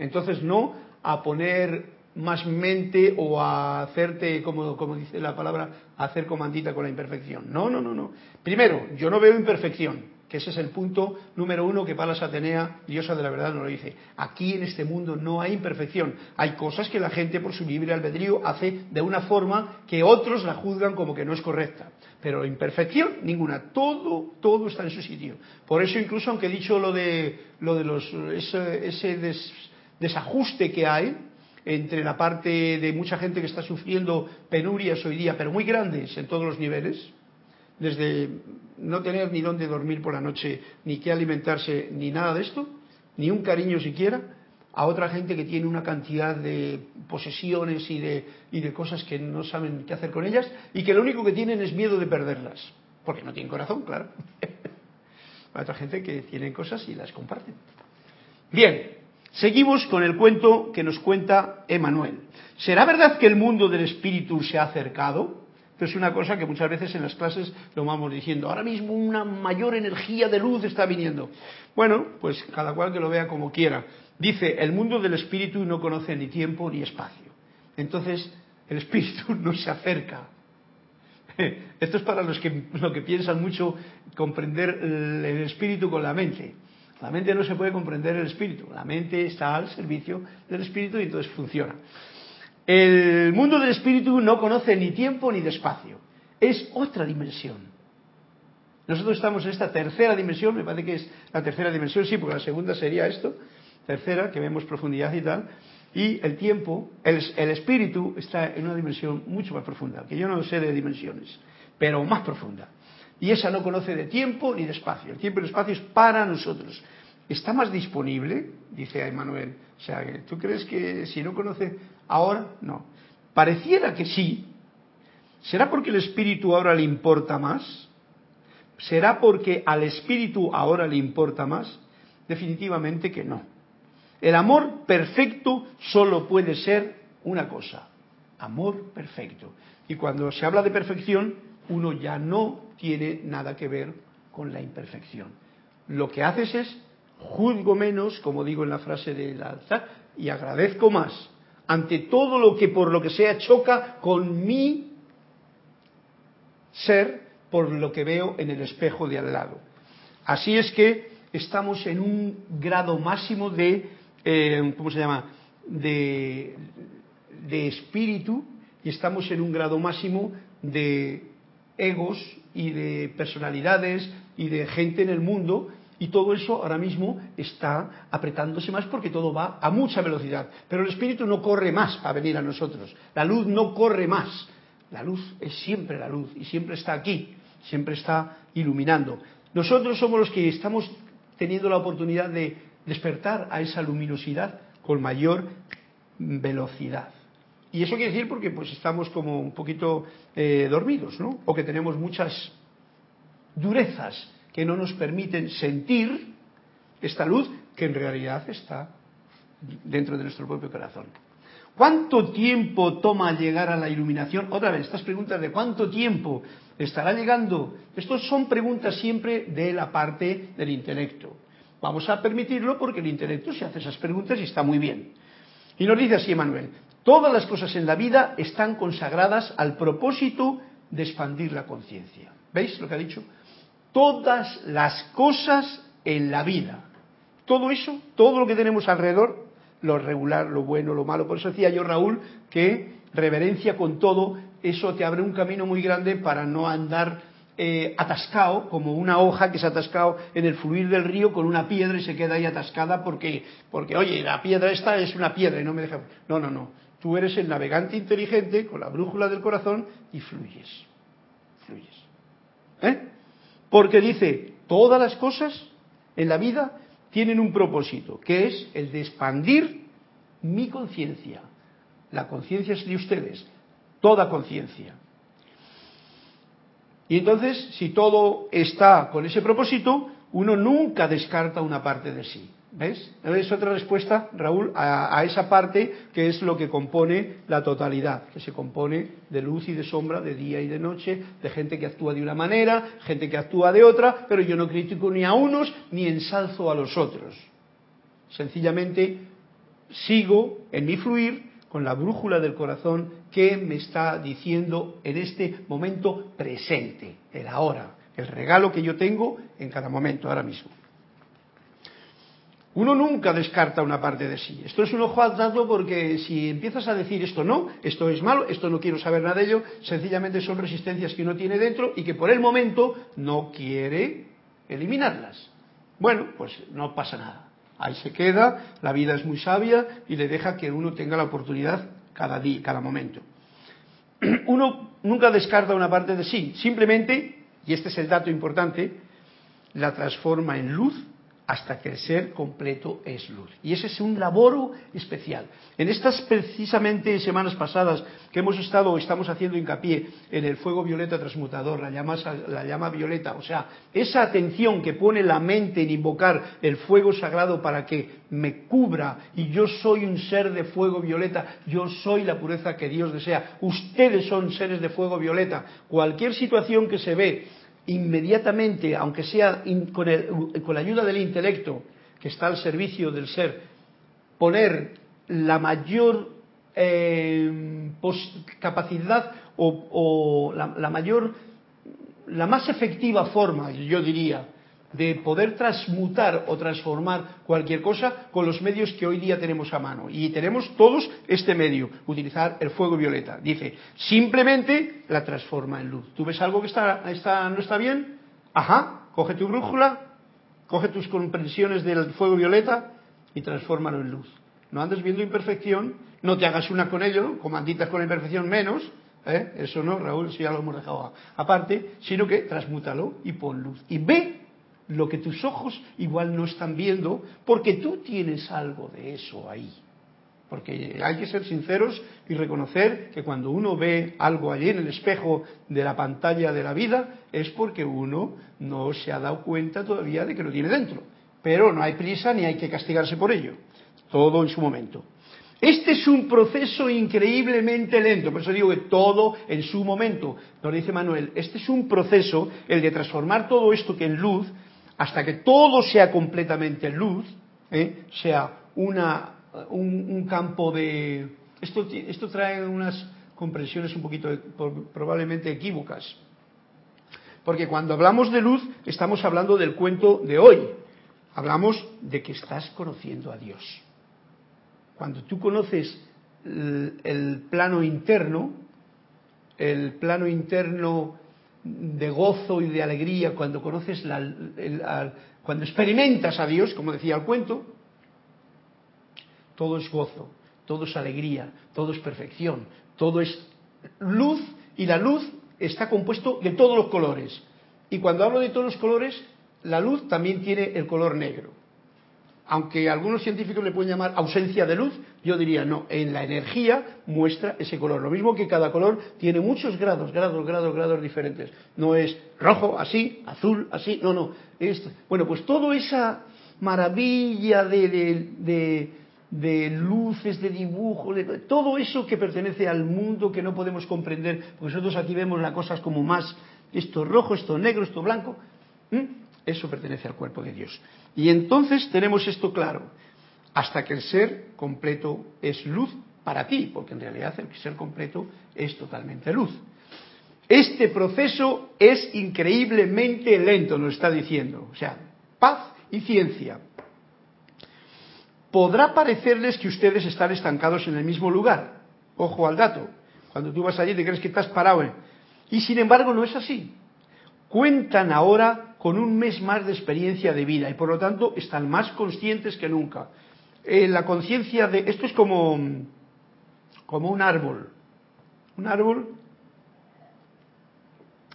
Entonces no a poner más mente o a hacerte, como, como dice la palabra, hacer comandita con la imperfección. No, no, no, no. Primero, yo no veo imperfección que ese es el punto número uno que Palas Atenea, diosa de la verdad, nos lo dice. Aquí en este mundo no hay imperfección. Hay cosas que la gente por su libre albedrío hace de una forma que otros la juzgan como que no es correcta. Pero imperfección, ninguna. Todo, todo está en su sitio. Por eso incluso aunque he dicho lo de, lo de los, ese, desajuste que hay, entre la parte de mucha gente que está sufriendo penurias hoy día, pero muy grandes en todos los niveles, desde no tener ni dónde dormir por la noche, ni qué alimentarse, ni nada de esto, ni un cariño siquiera, a otra gente que tiene una cantidad de posesiones y de, y de cosas que no saben qué hacer con ellas y que lo único que tienen es miedo de perderlas, porque no tienen corazón, claro. [LAUGHS] a otra gente que tiene cosas y las comparten. Bien, seguimos con el cuento que nos cuenta Emanuel. ¿Será verdad que el mundo del espíritu se ha acercado? es una cosa que muchas veces en las clases lo vamos diciendo. Ahora mismo una mayor energía de luz está viniendo. Bueno, pues cada cual que lo vea como quiera. Dice, el mundo del espíritu no conoce ni tiempo ni espacio. Entonces, el espíritu [LAUGHS] no se acerca. Esto es para los que, los que piensan mucho comprender el espíritu con la mente. La mente no se puede comprender el espíritu. La mente está al servicio del espíritu y entonces funciona. El mundo del espíritu no conoce ni tiempo ni espacio. Es otra dimensión. Nosotros estamos en esta tercera dimensión, me parece que es la tercera dimensión, sí, porque la segunda sería esto, tercera, que vemos profundidad y tal. Y el tiempo, el, espíritu está en una dimensión mucho más profunda, que yo no sé de dimensiones, pero más profunda. Y esa no conoce de tiempo ni de espacio. El tiempo y el espacio es para nosotros. Está más disponible, dice Emanuel. O sea, ¿tú crees que si no conoce Ahora no. Pareciera que sí. ¿Será porque el espíritu ahora le importa más? ¿Será porque al espíritu ahora le importa más? Definitivamente que no. El amor perfecto solo puede ser una cosa, amor perfecto. Y cuando se habla de perfección, uno ya no tiene nada que ver con la imperfección. Lo que haces es juzgo menos, como digo en la frase del altar, y agradezco más ante todo lo que por lo que sea choca con mi ser por lo que veo en el espejo de al lado. Así es que estamos en un grado máximo de, eh, ¿cómo se llama?, de, de espíritu y estamos en un grado máximo de egos y de personalidades y de gente en el mundo y todo eso ahora mismo está apretándose más porque todo va a mucha velocidad. Pero el espíritu no corre más para venir a nosotros. La luz no corre más. La luz es siempre la luz y siempre está aquí, siempre está iluminando. Nosotros somos los que estamos teniendo la oportunidad de despertar a esa luminosidad con mayor velocidad. Y eso quiere decir porque pues estamos como un poquito eh, dormidos, ¿no? O que tenemos muchas durezas que no nos permiten sentir esta luz que en realidad está dentro de nuestro propio corazón. ¿Cuánto tiempo toma llegar a la iluminación? Otra vez, estas preguntas de cuánto tiempo estará llegando. Estas son preguntas siempre de la parte del intelecto. Vamos a permitirlo porque el intelecto se hace esas preguntas y está muy bien. Y nos dice así Manuel, todas las cosas en la vida están consagradas al propósito de expandir la conciencia. ¿Veis lo que ha dicho? todas las cosas en la vida. Todo eso, todo lo que tenemos alrededor, lo regular, lo bueno, lo malo. Por eso decía yo, Raúl, que reverencia con todo, eso te abre un camino muy grande para no andar eh, atascado, como una hoja que se ha atascado en el fluir del río con una piedra y se queda ahí atascada porque, porque, oye, la piedra esta es una piedra y no me deja. No, no, no. Tú eres el navegante inteligente con la brújula del corazón y fluyes. Fluyes. ¿Eh? Porque dice, todas las cosas en la vida tienen un propósito, que es el de expandir mi conciencia. La conciencia es de ustedes, toda conciencia. Y entonces, si todo está con ese propósito, uno nunca descarta una parte de sí. ¿Ves? Es otra respuesta, Raúl, a, esa parte que es lo que compone la totalidad, que se compone de luz y de sombra, de día y de noche, de gente que actúa de una manera, gente que actúa de otra, pero yo no critico ni a unos ni ensalzo a los otros. Sencillamente sigo en mi fluir con la brújula del corazón qué me está diciendo en este momento presente, el ahora, el regalo que yo tengo en cada momento, ahora mismo. Uno nunca descarta una parte de sí. Esto es un ojo al porque si empiezas a decir esto no, esto es malo, esto no quiero saber nada de ello, sencillamente son resistencias que uno tiene dentro y que por el momento no quiere eliminarlas. Bueno, pues no pasa nada. Ahí se queda, la vida es muy sabia y le deja que uno tenga la oportunidad cada día, cada momento. [CLEARS THROAT] Uno nunca descarta una parte de sí, simplemente, y este es el dato importante, la transforma en luz hasta que el ser completo es luz. Y ese es un laboro especial. En estas precisamente semanas pasadas que hemos estado, estamos haciendo hincapié en el fuego violeta transmutador, la llama, la llama violeta, o sea, esa atención que pone la mente en invocar el fuego sagrado para que me cubra y yo soy un ser de fuego violeta, yo soy la pureza que Dios desea, ustedes son seres de fuego violeta, cualquier situación que se ve inmediatamente, aunque sea con, la ayuda del intelecto que está al servicio del ser, poner la mayor eh, capacidad o, la, mayor, la más efectiva forma, yo diría, de poder transmutar o transformar cualquier cosa con los medios que hoy día tenemos a mano. Y tenemos todos este medio, utilizar el fuego violeta. Dice, simplemente la transforma en luz. ¿Tú ves algo que está, está, no está bien? Ajá, coge tu brújula, coge tus comprensiones del fuego violeta y transfórmalo en luz. No andes viendo imperfección, no te hagas una con ello, comanditas con la imperfección menos, ¿eh? eso no, Raúl, eso ya lo hemos dejado aparte, sino que transmútalo y pon luz. Y ve lo que tus ojos igual no están viendo, porque tú tienes algo de eso ahí. Porque hay que ser sinceros y reconocer que cuando uno ve algo allí en el espejo de la pantalla de la vida es porque uno no se ha dado cuenta todavía de que lo tiene dentro. Pero no hay prisa ni hay que castigarse por ello. Todo en su momento. Este es un proceso increíblemente lento, por eso digo que todo en su momento. Nos dice Manuel, este es un proceso, el de transformar todo esto que en luz, hasta que todo sea completamente luz, ¿eh? sea una, un, campo de... Esto, esto trae unas comprensiones un poquito probablemente equívocas. Porque cuando hablamos de luz estamos hablando del cuento de hoy. Hablamos de que estás conociendo a Dios. Cuando tú conoces el plano interno, el plano interno de gozo y de alegría cuando conoces la, cuando experimentas a Dios, como decía el cuento, todo es gozo, todo es alegría, todo es perfección, todo es luz y la luz está compuesto de todos los colores. Y cuando hablo de todos los colores, la luz también tiene el color negro aunque algunos científicos le pueden llamar ausencia de luz, yo diría no, en la energía muestra ese color. Lo mismo que cada color tiene muchos grados, grados, grados, grados diferentes. No es rojo así, azul así, no, no. Bueno, pues toda esa maravilla de, de, luces, de dibujos, de, todo eso que pertenece al mundo que no podemos comprender, porque nosotros aquí vemos las cosas como más, esto rojo, esto negro, esto blanco, eso pertenece al cuerpo de Dios. Y entonces tenemos esto claro, hasta que el ser completo es luz para ti, porque en realidad el ser completo es totalmente luz. Este proceso es increíblemente lento, nos está diciendo. O sea, paz y ciencia. Podrá parecerles que ustedes están estancados en el mismo lugar. Ojo al dato. Cuando tú vas allí te crees que estás parado. Y sin embargo no es así. Cuentan ahora con un mes más de experiencia de vida y por lo tanto están más conscientes que nunca. Eh, la conciencia de esto es como, como un árbol. Un árbol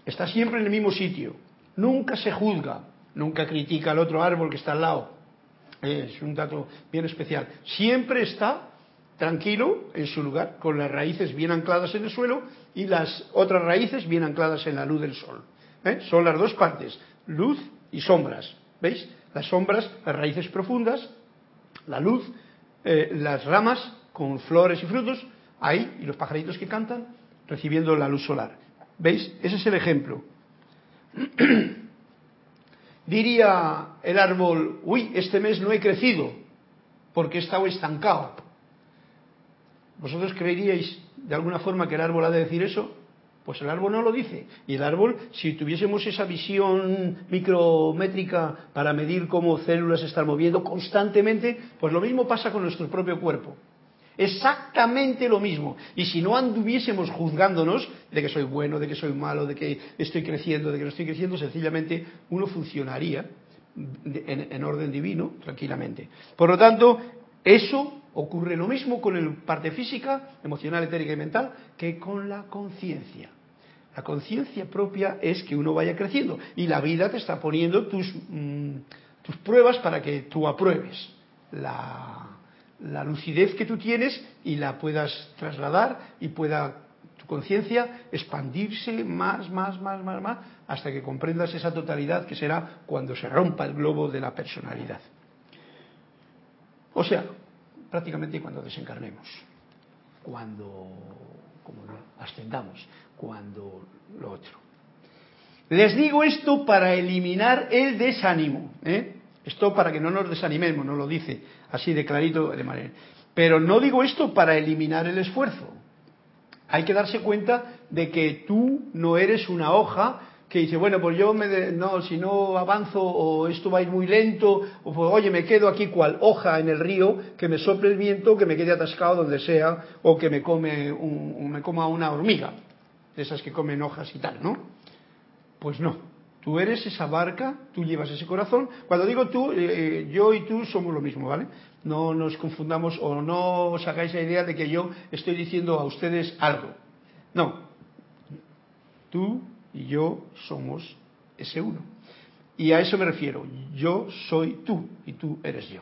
está siempre en el mismo sitio, nunca se juzga, nunca critica al otro árbol que está al lado. Es un dato bien especial. Siempre está tranquilo en su lugar, con las raíces bien ancladas en el suelo y las otras raíces bien ancladas en la luz del sol. ¿Eh? Son las dos partes, luz y sombras. ¿Veis? Las sombras, las raíces profundas, la luz, eh, las ramas con flores y frutos, ahí, y los pajaritos que cantan, recibiendo la luz solar. ¿Veis? Ese es el ejemplo. [CLEARS THROAT] Diría el árbol, uy, este mes no he crecido porque he estado estancado. ¿Vosotros creeríais de alguna forma que el árbol ha de decir eso? Pues el árbol no lo dice. Y el árbol, si tuviésemos esa visión micrométrica para medir cómo células se están moviendo constantemente, pues lo mismo pasa con nuestro propio cuerpo. Exactamente lo mismo. Y si no anduviésemos juzgándonos de que soy bueno, de que soy malo, de que estoy creciendo, de que no estoy creciendo, sencillamente uno funcionaría en, orden divino tranquilamente. Por lo tanto, eso ocurre lo mismo con la parte física, emocional, etérica y mental que con la conciencia. La conciencia propia es que uno vaya creciendo y la vida te está poniendo tus, mm, tus pruebas para que tú apruebes la, la lucidez que tú tienes y la puedas trasladar y pueda tu conciencia expandirse más, más, más, más, más, hasta que comprendas esa totalidad que será cuando se rompa el globo de la personalidad. O sea, prácticamente cuando desencarnemos, cuando como ascendamos, cuando lo otro. Les digo esto para eliminar el desánimo. ¿eh? Esto para que no nos desanimemos, no lo dice así de clarito de manera. Pero no digo esto para eliminar el esfuerzo. Hay que darse cuenta de que tú no eres una hoja que dice, bueno, pues yo me no, si no avanzo o esto va a ir muy lento, o pues, oye, me quedo aquí cual hoja en el río, que me sople el viento, que me quede atascado donde sea, o que me come un, me coma una hormiga, de esas que comen hojas y tal, ¿no? Pues no, Tú eres esa barca, tú llevas ese corazón. Cuando digo tú, eh, eh, yo y tú somos lo mismo, ¿vale? No nos confundamos o no os hagáis la idea de que yo estoy diciendo a ustedes algo. No. Tú y yo somos ese uno. Y a eso me refiero. Yo soy tú y tú eres yo.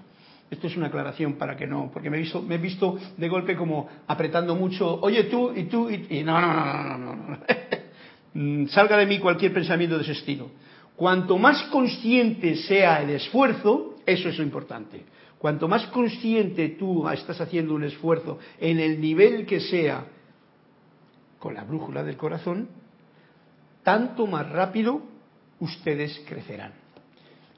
Esto es una aclaración para que no, porque me he visto, me he visto de golpe como apretando mucho, oye tú y tú y, y no, no, no, no, no, no. [LAUGHS] Salga de mí cualquier pensamiento de ese estilo. Cuanto más consciente sea el esfuerzo, eso es lo importante. Cuanto más consciente tú estás haciendo un esfuerzo en el nivel que sea con la brújula del corazón, tanto más rápido ustedes crecerán.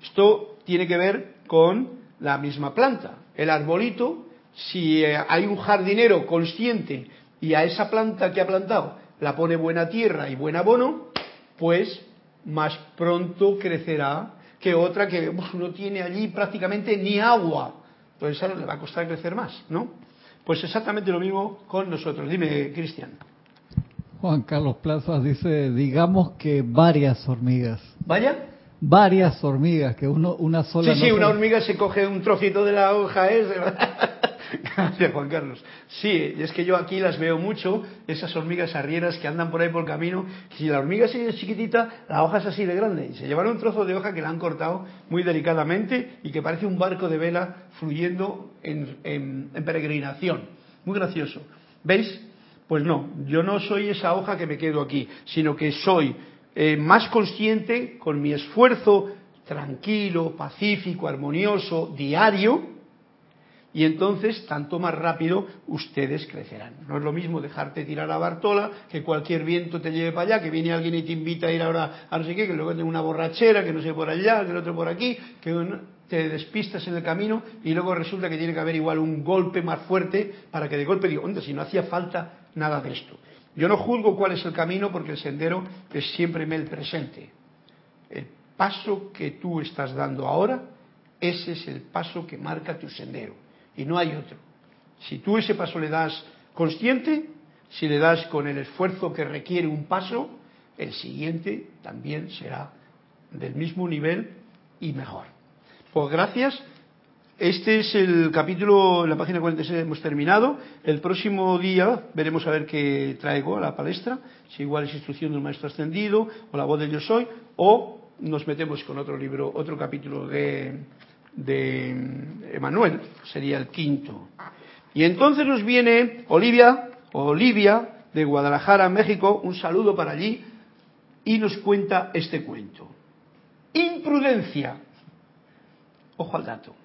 Esto tiene que ver con la misma planta. El arbolito, si eh, hay un jardinero consciente y a esa planta que ha plantado la pone buena tierra y buen abono, pues más pronto crecerá que otra que no tiene allí prácticamente ni agua. Entonces a le va a costar crecer más, ¿no? Pues exactamente lo mismo con nosotros. Dime, Cristian. Juan Carlos Plazas dice, digamos que varias hormigas. ¿Vaya? Varias hormigas, que uno, una sola... Sí, sí, una hormiga se coge un trocito de la hoja. [LAUGHS] Gracias, Juan Carlos. Sí, es que yo aquí las veo mucho, esas hormigas arrieras que andan por ahí por el camino. Si la hormiga es chiquitita, la hoja es así de grande. Y se llevan un trozo de hoja que la han cortado muy delicadamente y que parece un barco de vela fluyendo en, peregrinación. Muy gracioso. ¿Veis? Pues no, yo no soy esa hoja que me quedo aquí, sino que soy eh, más consciente con mi esfuerzo tranquilo, pacífico, armonioso, diario, y entonces tanto más rápido ustedes crecerán. No es lo mismo dejarte tirar a Bartola, que cualquier viento te lleve para allá, que viene alguien y te invita a ir ahora a no sé qué, que luego tenga una borrachera, que no sé por allá, que el otro por aquí, que te despistas en el camino y luego resulta que tiene que haber igual un golpe más fuerte para que de golpe diga, onda, si no hacía falta nada de esto. Yo no juzgo cuál es el camino porque el sendero es siempre el presente. El paso que tú estás dando ahora, ese es el paso que marca tu sendero y no hay otro. Si tú ese paso le das consciente, si le das con el esfuerzo que requiere un paso, el siguiente también será del mismo nivel y mejor. Pues gracias. Este es el capítulo, en la página 46 hemos terminado. El próximo día veremos a ver qué traigo a la palestra, si igual es instrucción del maestro ascendido o la voz de yo soy, o nos metemos con otro libro, otro capítulo de, de Emanuel, sería el quinto. Y entonces nos viene Olivia, Olivia de Guadalajara, México, un saludo para allí, y nos cuenta este cuento. Imprudencia. Ojo al dato.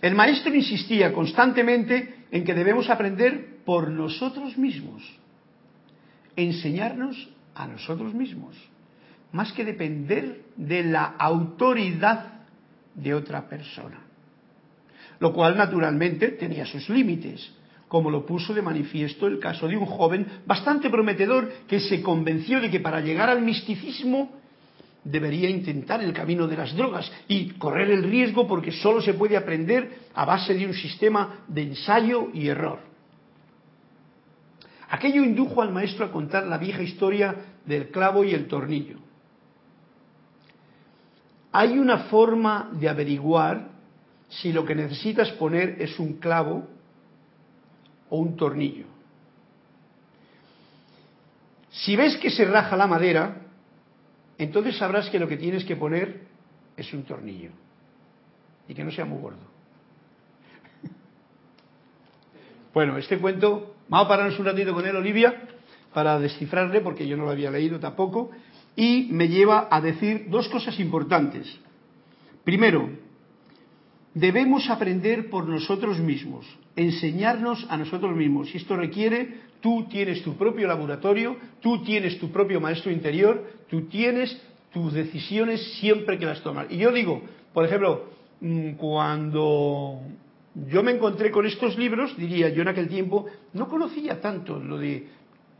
El maestro insistía constantemente en que debemos aprender por nosotros mismos, enseñarnos a nosotros mismos más que depender de la autoridad de otra persona. lo cual naturalmente tenía sus límites, como lo puso de manifiesto el caso de un joven bastante prometedor que se convenció de que para llegar al misticismo debería intentar el camino de las drogas y correr el riesgo porque solo se puede aprender a base de un sistema de ensayo y error. Aquello indujo al maestro a contar la vieja historia del clavo y el tornillo. Hay una forma de averiguar si lo que necesitas poner es un clavo o un tornillo. Si ves que se raja la madera, entonces sabrás que lo que tienes que poner es un tornillo y que no sea muy gordo. [LAUGHS] Bueno, este cuento, vamos a pararnos un ratito con él, Olivia, para descifrarle, porque yo no lo había leído tampoco, y me lleva a decir dos cosas importantes. Primero, debemos aprender por nosotros mismos, enseñarnos a nosotros mismos. Si esto requiere, tú tienes tu propio laboratorio, tú tienes tu propio maestro interior, tú tienes tus decisiones siempre que las tomas. Y yo digo, por ejemplo, mm, cuando yo me encontré con estos libros, diría yo en aquel tiempo, no conocía tanto lo de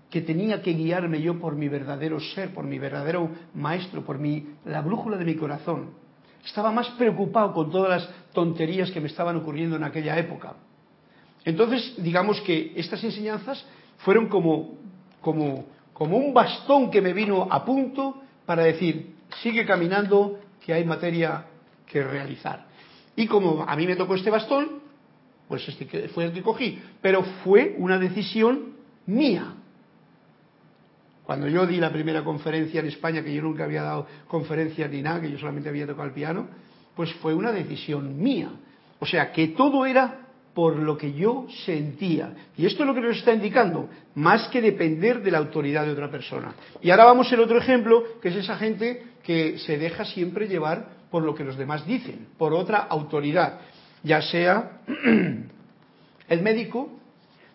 que tenía que guiarme yo por mi verdadero ser, por mi verdadero maestro, por mi, la brújula de mi corazón. Estaba más preocupado con todas las tonterías que me estaban ocurriendo en aquella época. Entonces, digamos que estas enseñanzas fueron como, como, como un bastón que me vino a punto para decir, sigue caminando, que hay materia que realizar. Y como a mí me tocó este bastón, pues este fue el que cogí. Pero fue una decisión mía. Cuando yo di la primera conferencia en España, que yo nunca había dado conferencias ni nada, que yo solamente había tocado el piano, pues fue una decisión mía. O sea, que todo era por lo que yo sentía. Y esto es lo que nos está indicando, más que depender de la autoridad de otra persona. Y ahora vamos al otro ejemplo, que es esa gente que se deja siempre llevar por lo que los demás dicen, por otra autoridad ya sea [CLEARS THROAT] el médico,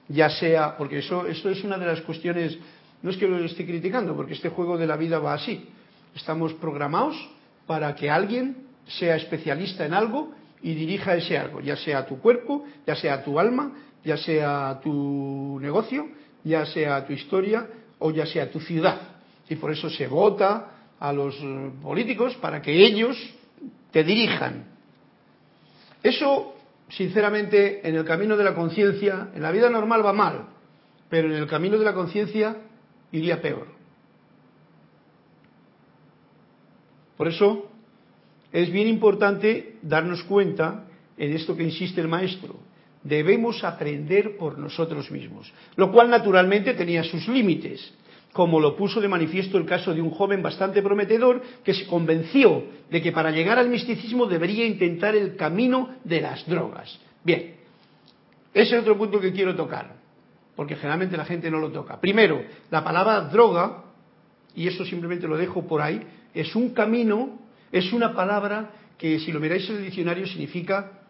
ya sea, porque eso, esto es una de las cuestiones, no es que lo esté criticando, porque este juego de la vida va así. Estamos programados para que alguien sea especialista en algo y dirija ese algo, ya sea tu cuerpo, ya sea tu alma, ya sea tu negocio, ya sea tu historia o ya sea tu ciudad. Y por eso se vota a los políticos para que ellos te dirijan. Eso, sinceramente, en el camino de la conciencia, en la vida normal va mal, pero en el camino de la conciencia iría peor. Por eso es bien importante darnos cuenta en esto que insiste el maestro. Debemos aprender por nosotros mismos, lo cual naturalmente tenía sus límites como lo puso de manifiesto el caso de un joven bastante prometedor que se convenció de que para llegar al misticismo debería intentar el camino de las drogas. Bien, ese es otro punto que quiero tocar, porque generalmente la gente no lo toca. Primero, la palabra droga, y eso simplemente lo dejo por ahí, es un camino, es una palabra que si lo miráis en el diccionario significa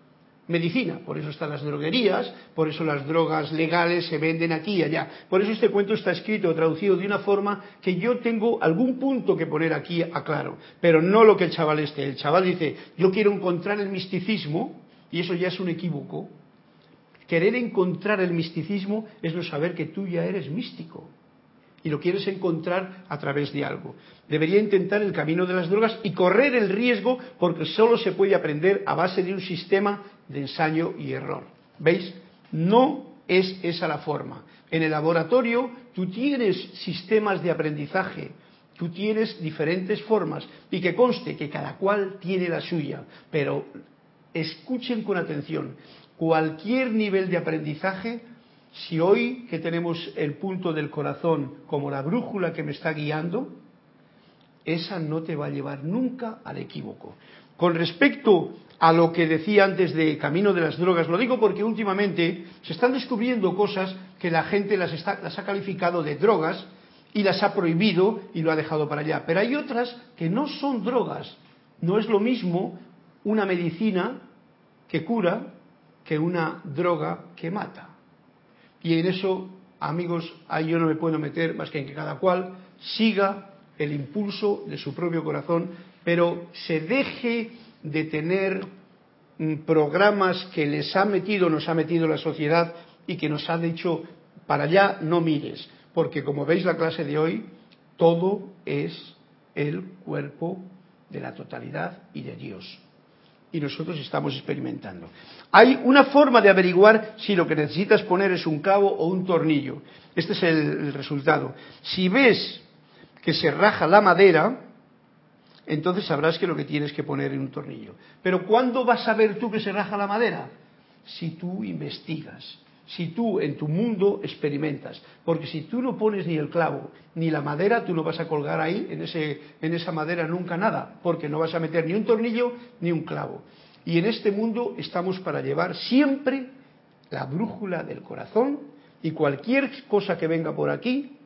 medicina. Por eso están las droguerías, por eso las drogas legales se venden aquí y allá. Por eso este cuento está escrito, traducido de una forma que yo tengo algún punto que poner aquí a claro, pero no lo que el chaval esté. El chaval dice, yo quiero encontrar el misticismo, y eso ya es un equívoco. Querer encontrar el misticismo es no saber que tú ya eres místico y lo quieres encontrar a través de algo. Debería intentar el camino de las drogas y correr el riesgo porque solo se puede aprender a base de un sistema de ensayo y error. ¿Veis? No es esa la forma. En el laboratorio tú tienes sistemas de aprendizaje, tú tienes diferentes formas y que conste que cada cual tiene la suya, pero escuchen con atención, cualquier nivel de aprendizaje si hoy que tenemos el punto del corazón como la brújula que me está guiando, esa no te va a llevar nunca al equívoco. Con respecto a lo que decía antes de camino de las drogas, lo digo porque últimamente se están descubriendo cosas que la gente las, las ha calificado de drogas y las ha prohibido y lo ha dejado para allá. Pero hay otras que no son drogas. No es lo mismo una medicina que cura que una droga que mata. Y en eso, amigos, ahí yo no me puedo meter más que en que cada cual siga el impulso de su propio corazón, pero se deje de tener mm, programas que les ha metido, nos ha metido la sociedad y que nos ha dicho, para allá no mires, porque como veis la clase de hoy, todo es el cuerpo de la totalidad y de Dios. Y nosotros estamos experimentando. Hay una forma de averiguar si lo que necesitas poner es un cabo o un tornillo. Este es el, resultado. Si ves que se raja la madera, entonces sabrás que lo que tienes que poner en un tornillo. Pero ¿cuándo vas a ver tú que se raja la madera? Si tú investigas, si tú en tu mundo experimentas. Porque si tú no pones ni el clavo ni la madera, tú no vas a colgar ahí, en, ese, en esa madera, nunca nada, porque no vas a meter ni un tornillo ni un clavo. Y en este mundo estamos para llevar siempre la brújula del corazón y cualquier cosa que venga por aquí,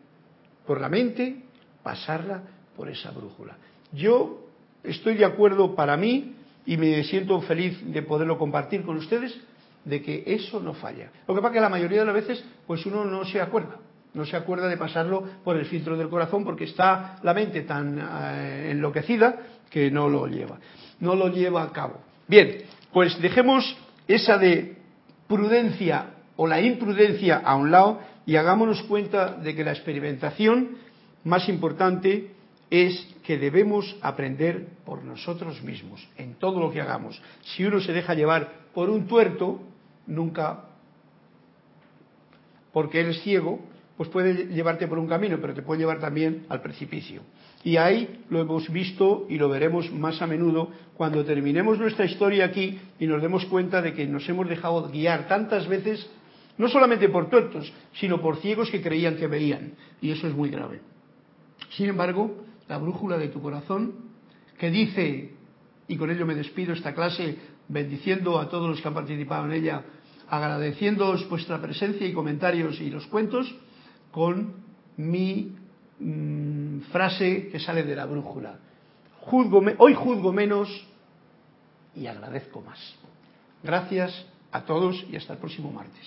por la mente, pasarla por esa brújula. Yo estoy de acuerdo para mí y me siento feliz de poderlo compartir con ustedes de que eso no falla. Lo que pasa es que la mayoría de las veces pues uno no se acuerda, no se acuerda de pasarlo por el filtro del corazón porque está la mente tan eh, enloquecida que no lo lleva, no lo lleva a cabo. Bien, pues dejemos esa de prudencia o la imprudencia a un lado y hagámonos cuenta de que la experimentación más importante es que debemos aprender por nosotros mismos en todo lo que hagamos. Si uno se deja llevar por un tuerto, nunca, porque eres ciego, pues puede llevarte por un camino, pero te puede llevar también al precipicio. Y ahí lo hemos visto y lo veremos más a menudo cuando terminemos nuestra historia aquí y nos demos cuenta de que nos hemos dejado guiar tantas veces, no solamente por tuertos, sino por ciegos que creían que veían. Y eso es muy grave. Sin embargo, la brújula de tu corazón, que dice, y con ello me despido esta clase, bendiciendo a todos los que han participado en ella, agradeciéndoos vuestra presencia y comentarios y los cuentos con mi mm, frase que sale de la brújula. hoy juzgo menos y agradezco más. Gracias a todos y hasta el próximo martes.